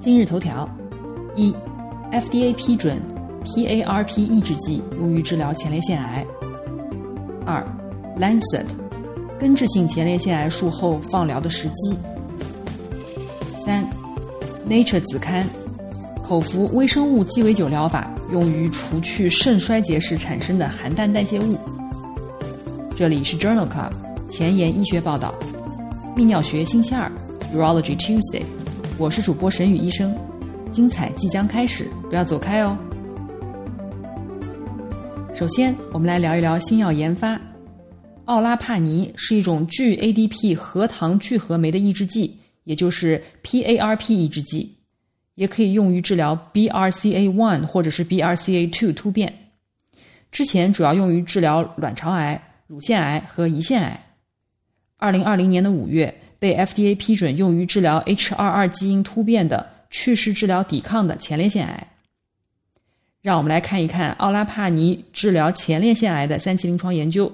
今日头条：一，FDA 批准 PARP 抑制剂用于治疗前列腺癌。二，Lancet 根治性前列腺癌术后放疗的时机。三，Nature 子刊口服微生物鸡尾酒疗法用于除去肾衰竭时产生的含氮代谢物。这里是 Journal Club 前沿医学报道，泌尿学星期二 Urology Tuesday。我是主播沈宇医生，精彩即将开始，不要走开哦。首先，我们来聊一聊新药研发。奥拉帕尼是一种聚 ADP 核糖聚合酶的抑制剂，也就是 PARP 抑制剂，也可以用于治疗 BRCA1 或者是 BRCA2 突变。之前主要用于治疗卵巢癌、乳腺癌和胰腺癌。二零二零年的五月。被 FDA 批准用于治疗 H22 基因突变的去势治疗抵抗的前列腺癌。让我们来看一看奥拉帕尼治疗前列腺癌的三期临床研究。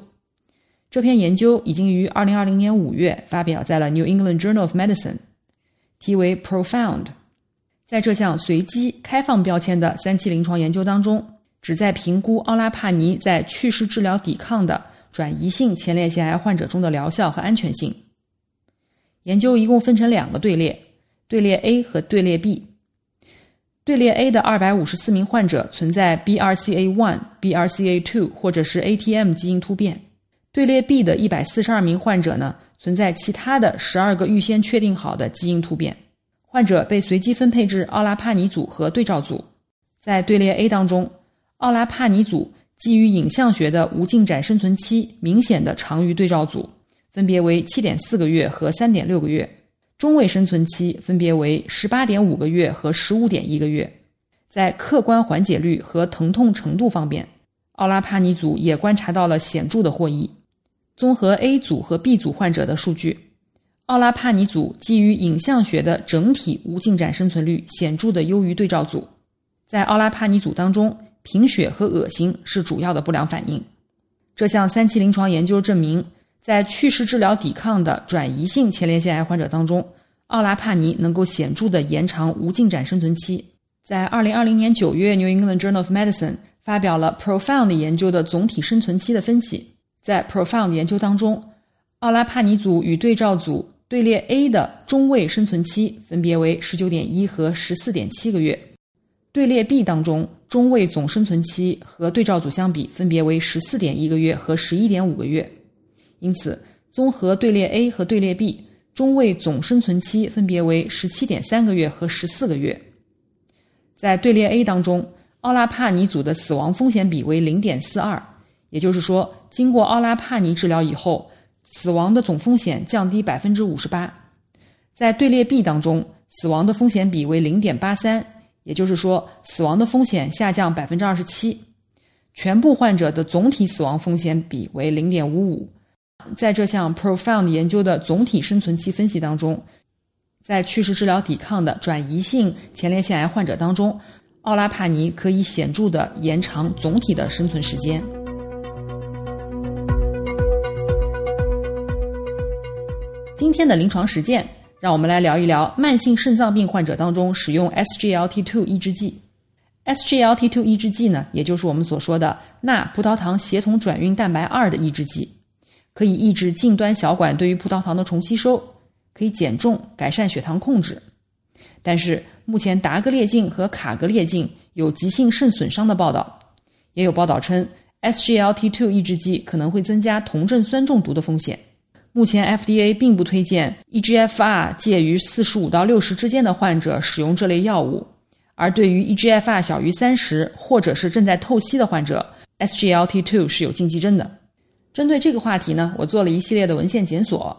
这篇研究已经于2020年5月发表在了 New England Journal of Medicine，题为 Profound。在这项随机开放标签的三期临床研究当中，旨在评估奥拉帕尼在去势治疗抵抗的转移性前列腺癌患者中的疗效和安全性。研究一共分成两个队列，队列 A 和队列 B。队列 A 的二百五十四名患者存在 BRCA1、BRCA2 或者是 ATM 基因突变。队列 B 的一百四十二名患者呢，存在其他的十二个预先确定好的基因突变。患者被随机分配至奥拉帕尼组和对照组。在队列 A 当中，奥拉帕尼组基于影像学的无进展生存期明显的长于对照组。分别为七点四个月和三点六个月，中位生存期分别为十八点五个月和十五点一个月。在客观缓解率和疼痛程度方面，奥拉帕尼组也观察到了显著的获益。综合 A 组和 B 组患者的数据，奥拉帕尼组基于影像学的整体无进展生存率显著的优于对照组。在奥拉帕尼组当中，贫血和恶心是主要的不良反应。这项三期临床研究证明。在去势治疗抵抗的转移性前列腺癌患者当中，奥拉帕尼能够显著的延长无进展生存期。在二零二零年九月，《New England Journal of Medicine》发表了 Profound 研究的总体生存期的分析。在 Profound 研究当中，奥拉帕尼组与对照组队列 A 的中位生存期分别为十九点一和十四点七个月，队列 B 当中中位总生存期和对照组相比分别为十四点一个月和十一点五个月。因此，综合队列 A 和队列 B 中位总生存期分别为十七点三个月和十四个月。在队列 A 当中，奥拉帕尼组的死亡风险比为零点四二，也就是说，经过奥拉帕尼治疗以后，死亡的总风险降低百分之五十八。在队列 B 当中，死亡的风险比为零点八三，也就是说，死亡的风险下降百分之二十七。全部患者的总体死亡风险比为零点五五。在这项 Profound 研究的总体生存期分析当中，在去世治疗抵抗的转移性前列腺癌患者当中，奥拉帕尼可以显著的延长总体的生存时间。今天的临床实践，让我们来聊一聊慢性肾脏病患者当中使用 SGLT2 抑制剂。SGLT2 抑制剂呢，也就是我们所说的钠葡萄糖协同转运蛋白二的抑制剂。可以抑制近端小管对于葡萄糖的重吸收，可以减重、改善血糖控制。但是目前达格列净和卡格列净有急性肾损伤的报道，也有报道称 SGLT2 抑制剂可能会增加酮症酸中毒的风险。目前 FDA 并不推荐 eGFR 介于四十五到六十之间的患者使用这类药物，而对于 eGFR 小于三十或者是正在透析的患者，SGLT2 是有禁忌症的。针对这个话题呢，我做了一系列的文献检索。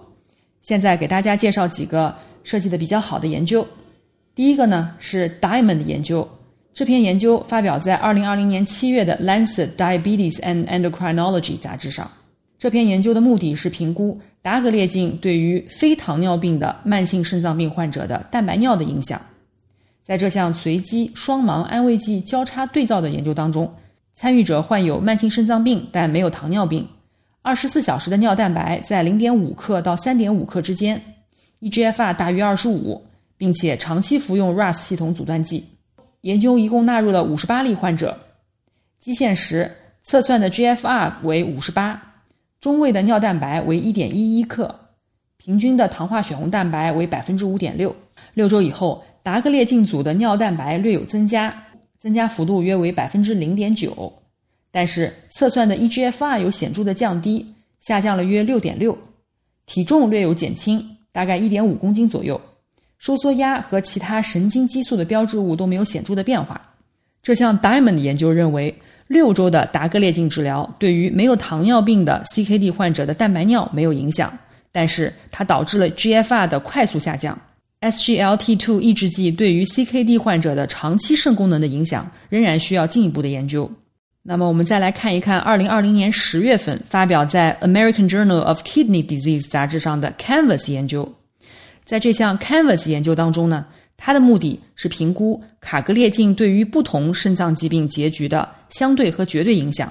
现在给大家介绍几个设计的比较好的研究。第一个呢是 Diamond 研究，这篇研究发表在二零二零年七月的《Lancet Diabetes and Endocrinology》杂志上。这篇研究的目的是评估达格列净对于非糖尿病的慢性肾脏病患者的蛋白尿的影响。在这项随机双盲安慰剂交叉对照的研究当中，参与者患有慢性肾脏病但没有糖尿病。二十四小时的尿蛋白在零点五克到三点五克之间，eGFR 大于二十五，并且长期服用 RAS 系统阻断剂。研究一共纳入了五十八例患者，基线时测算的 GFR 为五十八，中位的尿蛋白为一点一一克，平均的糖化血红蛋白为百分之五点六。六周以后，达格列净组的尿蛋白略有增加，增加幅度约为百分之零点九。但是测算的 eGFR 有显著的降低，下降了约六点六，体重略有减轻，大概一点五公斤左右，收缩压和其他神经激素的标志物都没有显著的变化。这项 Diamond 研究认为，六周的达格列净治疗对于没有糖尿病的 CKD 患者的蛋白尿没有影响，但是它导致了 GFR 的快速下降。SGLT2 抑制剂对于 CKD 患者的长期肾功能的影响仍然需要进一步的研究。那么我们再来看一看，二零二零年十月份发表在《American Journal of Kidney Disease》杂志上的 Canvas 研究。在这项 Canvas 研究当中呢，它的目的是评估卡格列净对于不同肾脏疾病结局的相对和绝对影响。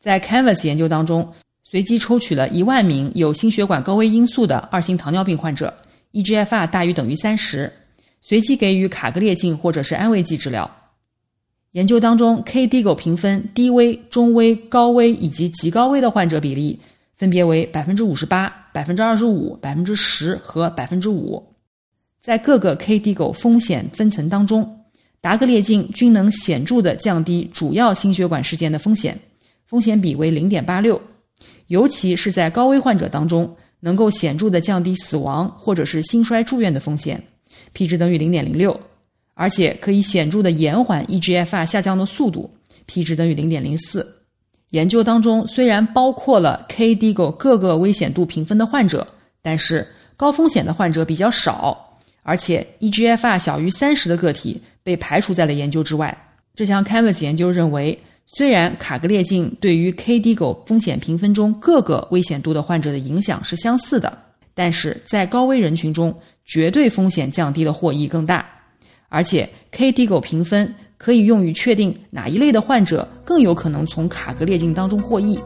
在 Canvas 研究当中，随机抽取了一万名有心血管高危因素的二型糖尿病患者，eGFR 大于等于三十，随机给予卡格列净或者是安慰剂治疗。研究当中，KDIGO 评分低危、中危、高危以及极高危的患者比例分别为百分之五十八、百分之二十五、百分之十和百分之五。在各个 KDIGO 风险分层当中，达格列净均能显著的降低主要心血管事件的风险，风险比为零点八六。尤其是在高危患者当中，能够显著的降低死亡或者是心衰住院的风险，p 值等于零点零六。而且可以显著的延缓 eGFR 下降的速度，p 值等于零点零四。研究当中虽然包括了 KDIGO 各个危险度评分的患者，但是高风险的患者比较少，而且 eGFR 小于三十的个体被排除在了研究之外。这项 Canvas 研究认为，虽然卡格列净对于 KDIGO 风险评分中各个危险度的患者的影响是相似的，但是在高危人群中，绝对风险降低的获益更大。而且，KDIGO 评分可以用于确定哪一类的患者更有可能从卡格列净当中获益。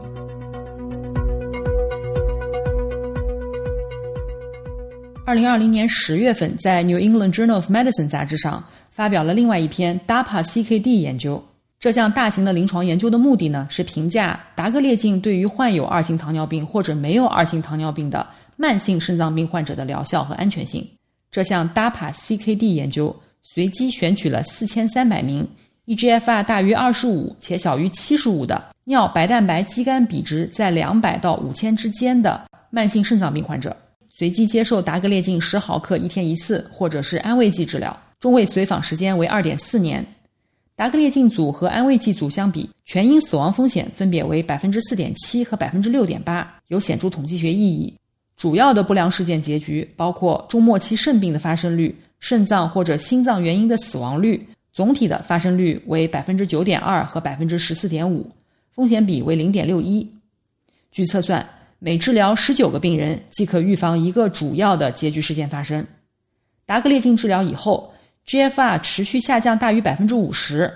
二零二零年十月份，在《New England Journal of Medicine》杂志上发表了另外一篇 DAPA-CKD 研究。这项大型的临床研究的目的呢，是评价达格列净对于患有二型糖尿病或者没有二型糖尿病的慢性肾脏病患者的疗效和安全性。这项 DAPA-CKD 研究。随机选取了四千三百名 eGFR 大于二十五且小于七十五的尿白蛋白肌酐比值在两百到五千之间的慢性肾脏病患者，随机接受达格列净十毫克一天一次，或者是安慰剂治疗，中位随访时间为二点四年。达格列净组和安慰剂组相比，全因死亡风险分别为百分之四点七和百分之六点八，有显著统计学意义。主要的不良事件结局包括中末期肾病的发生率。肾脏或者心脏原因的死亡率总体的发生率为百分之九点二和百分之十四点五，风险比为零点六一。据测算，每治疗十九个病人即可预防一个主要的结局事件发生。达格列净治疗以后，GFR 持续下降大于百分之五十，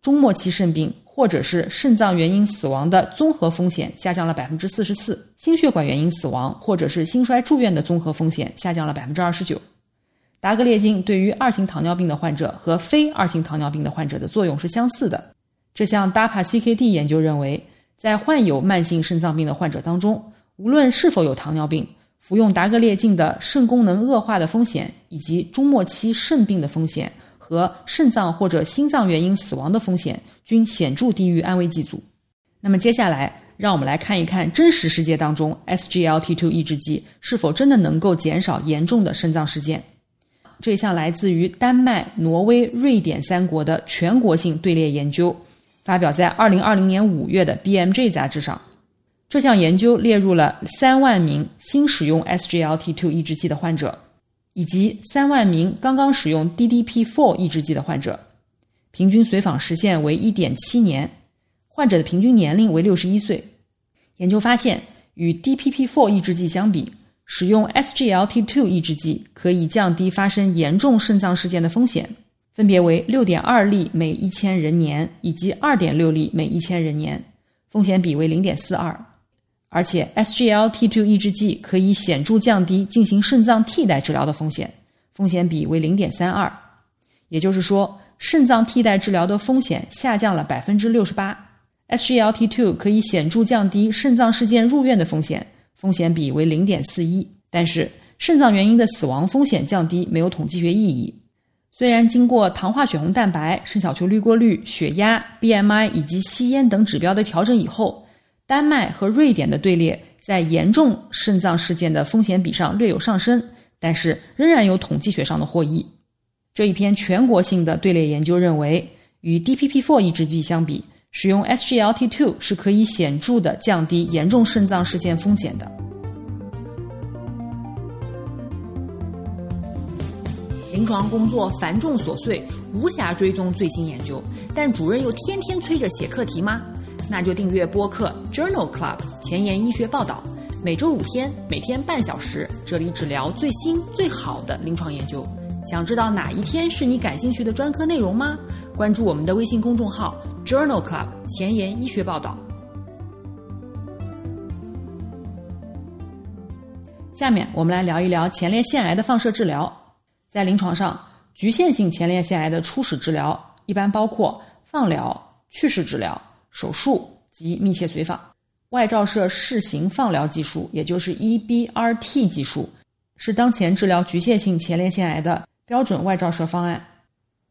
中末期肾病或者是肾脏原因死亡的综合风险下降了百分之四十四，心血管原因死亡或者是心衰住院的综合风险下降了百分之二十九。达格列净对于二型糖尿病的患者和非二型糖尿病的患者的作用是相似的。这项 DAPA-CKD 研究认为，在患有慢性肾脏病的患者当中，无论是否有糖尿病，服用达格列净的肾功能恶化的风险，以及中末期肾病的风险和肾脏或者心脏原因死亡的风险，均显著低于安慰剂组。那么接下来，让我们来看一看真实世界当中 SGLT2 抑制剂是否真的能够减少严重的肾脏事件。这项来自于丹麦、挪威、瑞典三国的全国性队列研究，发表在二零二零年五月的《BMJ》杂志上。这项研究列入了三万名新使用 SGLT2 抑制剂的患者，以及三万名刚刚使用 DDP4 抑制剂的患者，平均随访时限为一点七年，患者的平均年龄为六十一岁。研究发现，与 DPP4 抑制剂相比，使用 SGLT2 抑制剂可以降低发生严重肾脏事件的风险，分别为六点二例每一千人年以及二点六例每一千人年，风险比为零点四二。而且，SGLT2 抑制剂可以显著降低进行肾脏替代治疗的风险，风险比为零点三二。也就是说，肾脏替代治疗的风险下降了百分之六十八。SGLT2 可以显著降低肾脏事件入院的风险，风险比为零点四一。但是，肾脏原因的死亡风险降低没有统计学意义。虽然经过糖化血红蛋白、肾小球滤过率、血压、BMI 以及吸烟等指标的调整以后。丹麦和瑞典的队列在严重肾脏事件的风险比上略有上升，但是仍然有统计学上的获益。这一篇全国性的队列研究认为，与 DPP-4 抑制剂相比，使用 SGLT2 是可以显著的降低严重肾脏事件风险的。临床工作繁重琐碎，无暇追踪最新研究，但主任又天天催着写课题吗？那就订阅播客 Journal Club 前沿医学报道，每周五天，每天半小时，这里只聊最新最好的临床研究。想知道哪一天是你感兴趣的专科内容吗？关注我们的微信公众号 Journal Club 前沿医学报道。下面我们来聊一聊前列腺癌的放射治疗。在临床上，局限性前列腺癌的初始治疗一般包括放疗、去势治疗。手术及密切随访，外照射室型放疗技术，也就是 EBRT 技术，是当前治疗局限性前列腺癌的标准外照射方案。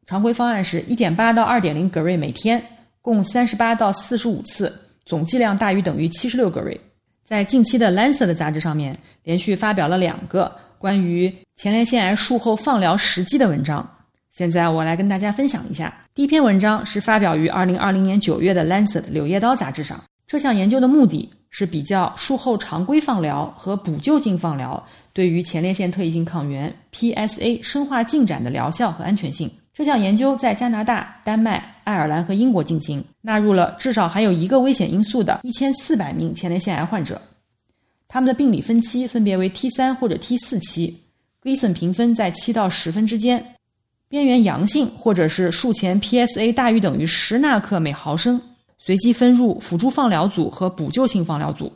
常规方案是1.8到2.0格瑞每天，共38到45次，总剂量大于等于76格瑞。在近期的《Lancet》的杂志上面，连续发表了两个关于前列腺癌术后放疗时机的文章。现在我来跟大家分享一下，第一篇文章是发表于二零二零年九月的《Lancet》柳叶刀杂志上。这项研究的目的是比较术后常规放疗和补救性放疗对于前列腺特异性抗原 PSA 生化进展的疗效和安全性。这项研究在加拿大、丹麦、爱尔兰和英国进行，纳入了至少含有一个危险因素的一千四百名前列腺癌患者，他们的病理分期分别为 T 三或者 T 四期，Gleason 评分在七到十分之间。边缘阳性或者是术前 PSA 大于等于十纳克每毫升，随机分入辅助放疗组和补救性放疗组。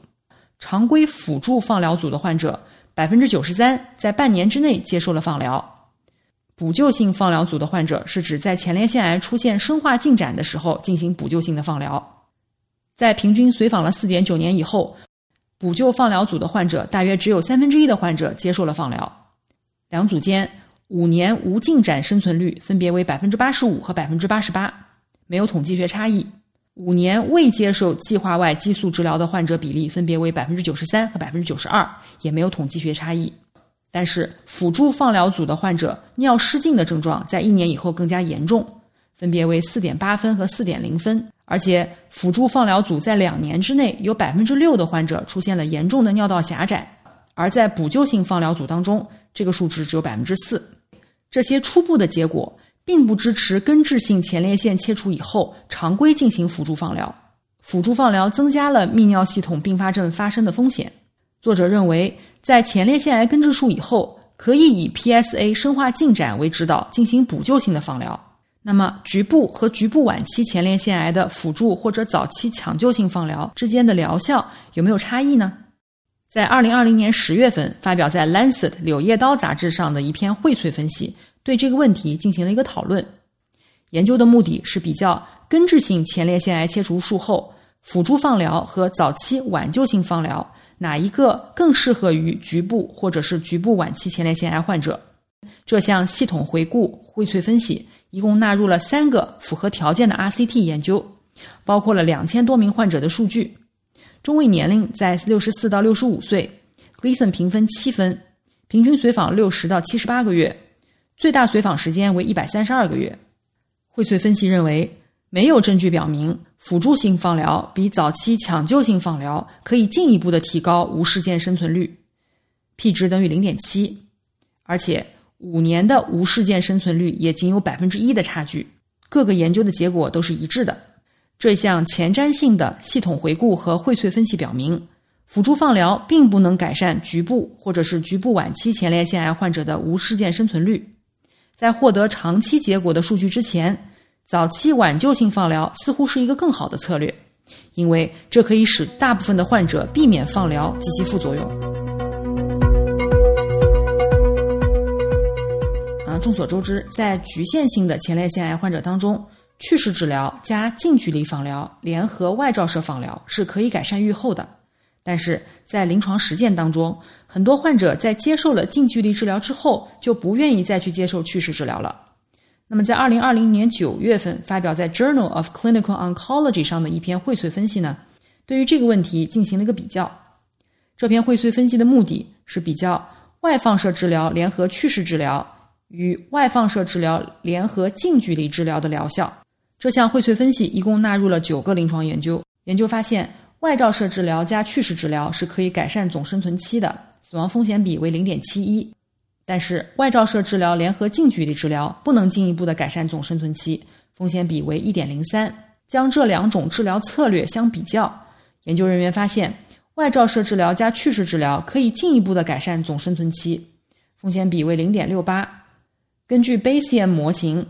常规辅助放疗组的患者，百分之九十三在半年之内接受了放疗；补救性放疗组的患者是指在前列腺癌出现生化进展的时候进行补救性的放疗。在平均随访了四点九年以后，补救放疗组的患者大约只有三分之一的患者接受了放疗。两组间。五年无进展生存率分别为百分之八十五和百分之八十八，没有统计学差异。五年未接受计划外激素治疗的患者比例分别为百分之九十三和百分之九十二，也没有统计学差异。但是辅助放疗组的患者尿失禁的症状在一年以后更加严重，分别为四点八分和四点零分，而且辅助放疗组在两年之内有百分之六的患者出现了严重的尿道狭窄，而在补救性放疗组当中，这个数值只有百分之四。这些初步的结果并不支持根治性前列腺切除以后常规进行辅助放疗。辅助放疗增加了泌尿系统并发症发生的风险。作者认为，在前列腺癌根治术以后，可以以 PSA 生化进展为指导进行补救性的放疗。那么，局部和局部晚期前列腺癌的辅助或者早期抢救性放疗之间的疗效有没有差异呢？在二零二零年十月份发表在《Lancet》柳叶刀杂志上的一篇荟萃分析，对这个问题进行了一个讨论。研究的目的是比较根治性前列腺癌切除术后辅助放疗和早期挽救性放疗哪一个更适合于局部或者是局部晚期前列腺癌患者。这项系统回顾荟萃分析一共纳入了三个符合条件的 RCT 研究，包括了两千多名患者的数据。中位年龄在六十四到六十五岁，Gleason 评分七分，平均随访六十到七十八个月，最大随访时间为一百三十二个月。荟萃分析认为，没有证据表明辅助性放疗比早期抢救性放疗可以进一步的提高无事件生存率，p 值等于零点七，而且五年的无事件生存率也仅有百分之一的差距，各个研究的结果都是一致的。这项前瞻性的系统回顾和荟萃分析表明，辅助放疗并不能改善局部或者是局部晚期前列腺癌患者的无事件生存率。在获得长期结果的数据之前。早期挽救性放疗似乎是一个更好的策略，因为这可以使大部分的患者避免放疗及其副作用。啊，众所周知，在局限性的前列腺癌患者当中，去势治疗加近距离放疗联合外照射放疗是可以改善预后的。但是在临床实践当中，很多患者在接受了近距离治疗之后，就不愿意再去接受去势治疗了。那么，在二零二零年九月份发表在《Journal of Clinical Oncology》上的一篇荟萃分析呢，对于这个问题进行了一个比较。这篇荟萃分析的目的是比较外放射治疗联合去势治疗与外放射治疗联合近距离治疗的疗效。这项荟萃分析一共纳入了九个临床研究，研究发现，外照射治疗加去势治疗是可以改善总生存期的，死亡风险比为零点七一。但是外照射治疗联合近距离治疗不能进一步的改善总生存期，风险比为一点零三。将这两种治疗策略相比较，研究人员发现，外照射治疗加去势治疗可以进一步的改善总生存期，风险比为零点六八。根据 Bayesian 模型，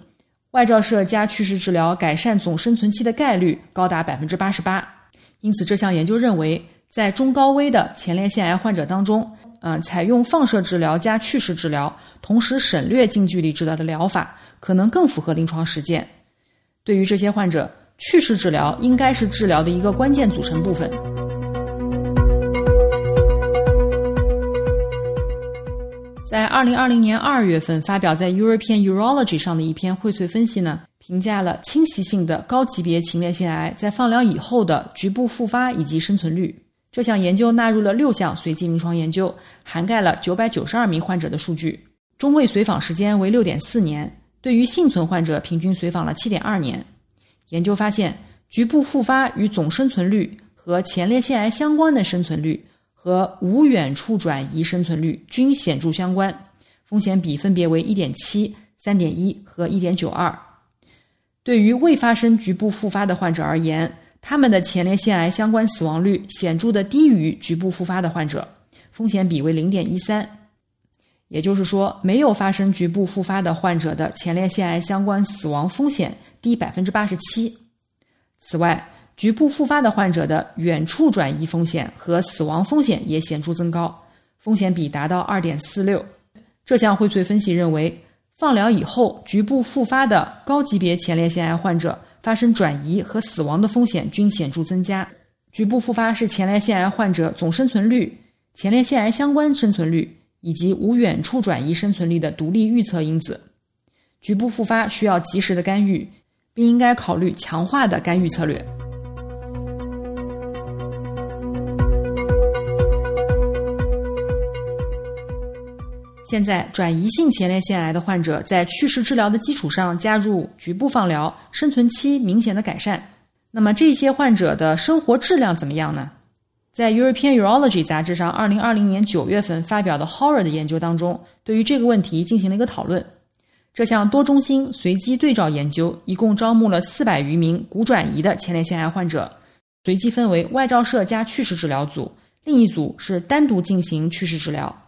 外照射加去势治疗改善总生存期的概率高达百分之八十八。因此，这项研究认为，在中高危的前列腺癌患者当中。嗯，采用放射治疗加去势治疗，同时省略近距离治疗的疗法，可能更符合临床实践。对于这些患者，去势治疗应该是治疗的一个关键组成部分。在二零二零年二月份发表在《European Urology》上的一篇荟萃分析呢，评价了侵袭性的高级别前列腺癌在放疗以后的局部复发以及生存率。这项研究纳入了六项随机临床研究，涵盖了九百九十二名患者的数据，中位随访时间为六点四年。对于幸存患者，平均随访了七点二年。研究发现，局部复发与总生存率和前列腺癌相关的生存率和无远处转移生存率均显著相关，风险比分别为一点七、三点一和一点九二。对于未发生局部复发的患者而言，他们的前列腺癌相关死亡率显著的低于局部复发的患者，风险比为零点一三。也就是说，没有发生局部复发的患者的前列腺癌相关死亡风险低百分之八十七。此外，局部复发的患者的远处转移风险和死亡风险也显著增高，风险比达到二点四六。这项荟萃分析认为，放疗以后局部复发的高级别前列腺癌患者。发生转移和死亡的风险均显著增加。局部复发是前列腺癌患者总生存率、前列腺癌相关生存率以及无远处转移生存率的独立预测因子。局部复发需要及时的干预，并应该考虑强化的干预策略。现在，转移性前列腺癌的患者在去势治疗的基础上加入局部放疗，生存期明显的改善。那么，这些患者的生活质量怎么样呢？在《European Urology》杂志上，二零二零年九月份发表的 Horror 的研究当中，对于这个问题进行了一个讨论。这项多中心随机对照研究一共招募了四百余名骨转移的前列腺癌患者，随机分为外照射加去势治疗组，另一组是单独进行去势治疗。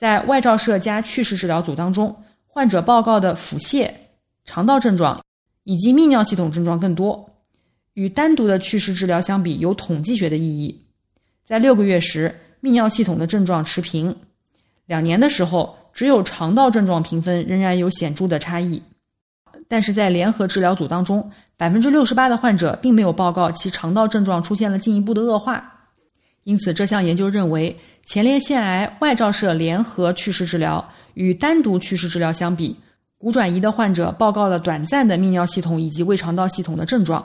在外照射加去势治疗组当中，患者报告的腹泻、肠道症状以及泌尿系统症状更多，与单独的去势治疗相比有统计学的意义。在六个月时，泌尿系统的症状持平；两年的时候，只有肠道症状评分仍然有显著的差异。但是在联合治疗组当中，百分之六十八的患者并没有报告其肠道症状出现了进一步的恶化。因此，这项研究认为。前列腺癌外照射联合去势治疗与单独去势治疗相比，骨转移的患者报告了短暂的泌尿系统以及胃肠道系统的症状，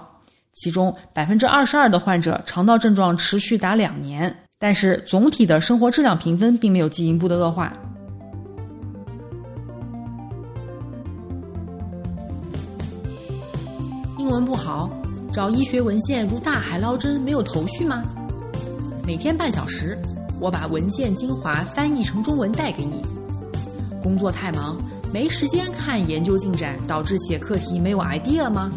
其中百分之二十二的患者肠道症状持续达两年，但是总体的生活质量评分并没有进一步的恶化。英文不好，找医学文献如大海捞针，没有头绪吗？每天半小时，我把文献精华翻译成中文带给你。工作太忙，没时间看研究进展，导致写课题没有 idea 吗？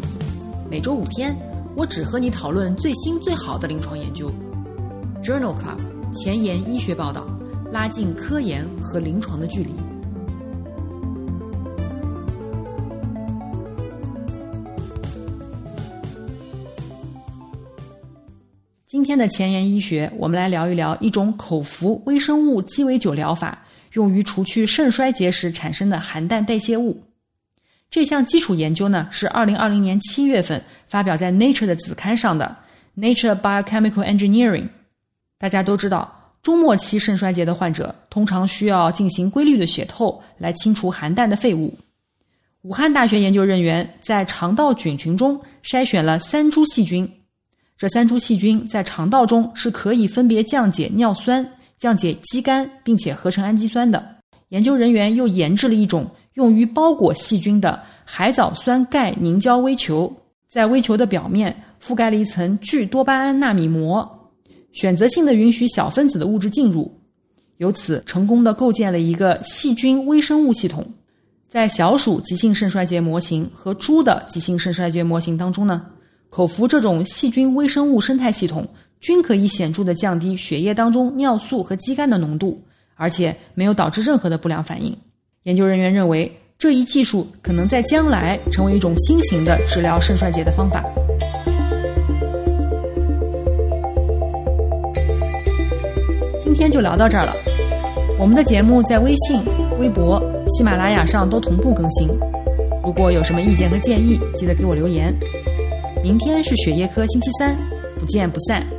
每周五天，我只和你讨论最新最好的临床研究。Journal Club 前沿医学报道，拉近科研和临床的距离。今天的前沿医学，我们来聊一聊一种口服微生物鸡尾酒疗法，用于除去肾衰竭时产生的含氮代谢物。这项基础研究呢，是二零二零年七月份发表在 Nature 的子刊上的《Nature Biochemical Engineering》。大家都知道，中末期肾衰竭的患者通常需要进行规律的血透来清除含氮的废物。武汉大学研究人员在肠道菌群中筛选了三株细菌。这三株细菌在肠道中是可以分别降解尿酸、降解肌酐，并且合成氨基酸的。研究人员又研制了一种用于包裹细菌的海藻酸钙凝胶微球，在微球的表面覆盖了一层聚多巴胺纳米膜，选择性的允许小分子的物质进入，由此成功的构建了一个细菌微生物系统。在小鼠急性肾衰竭模型和猪的急性肾衰竭模型当中呢？口服这种细菌微生物生态系统，均可以显著的降低血液当中尿素和肌酐的浓度，而且没有导致任何的不良反应。研究人员认为，这一技术可能在将来成为一种新型的治疗肾衰竭的方法。今天就聊到这儿了。我们的节目在微信、微博、喜马拉雅上都同步更新。如果有什么意见和建议，记得给我留言。明天是血液科星期三，不见不散。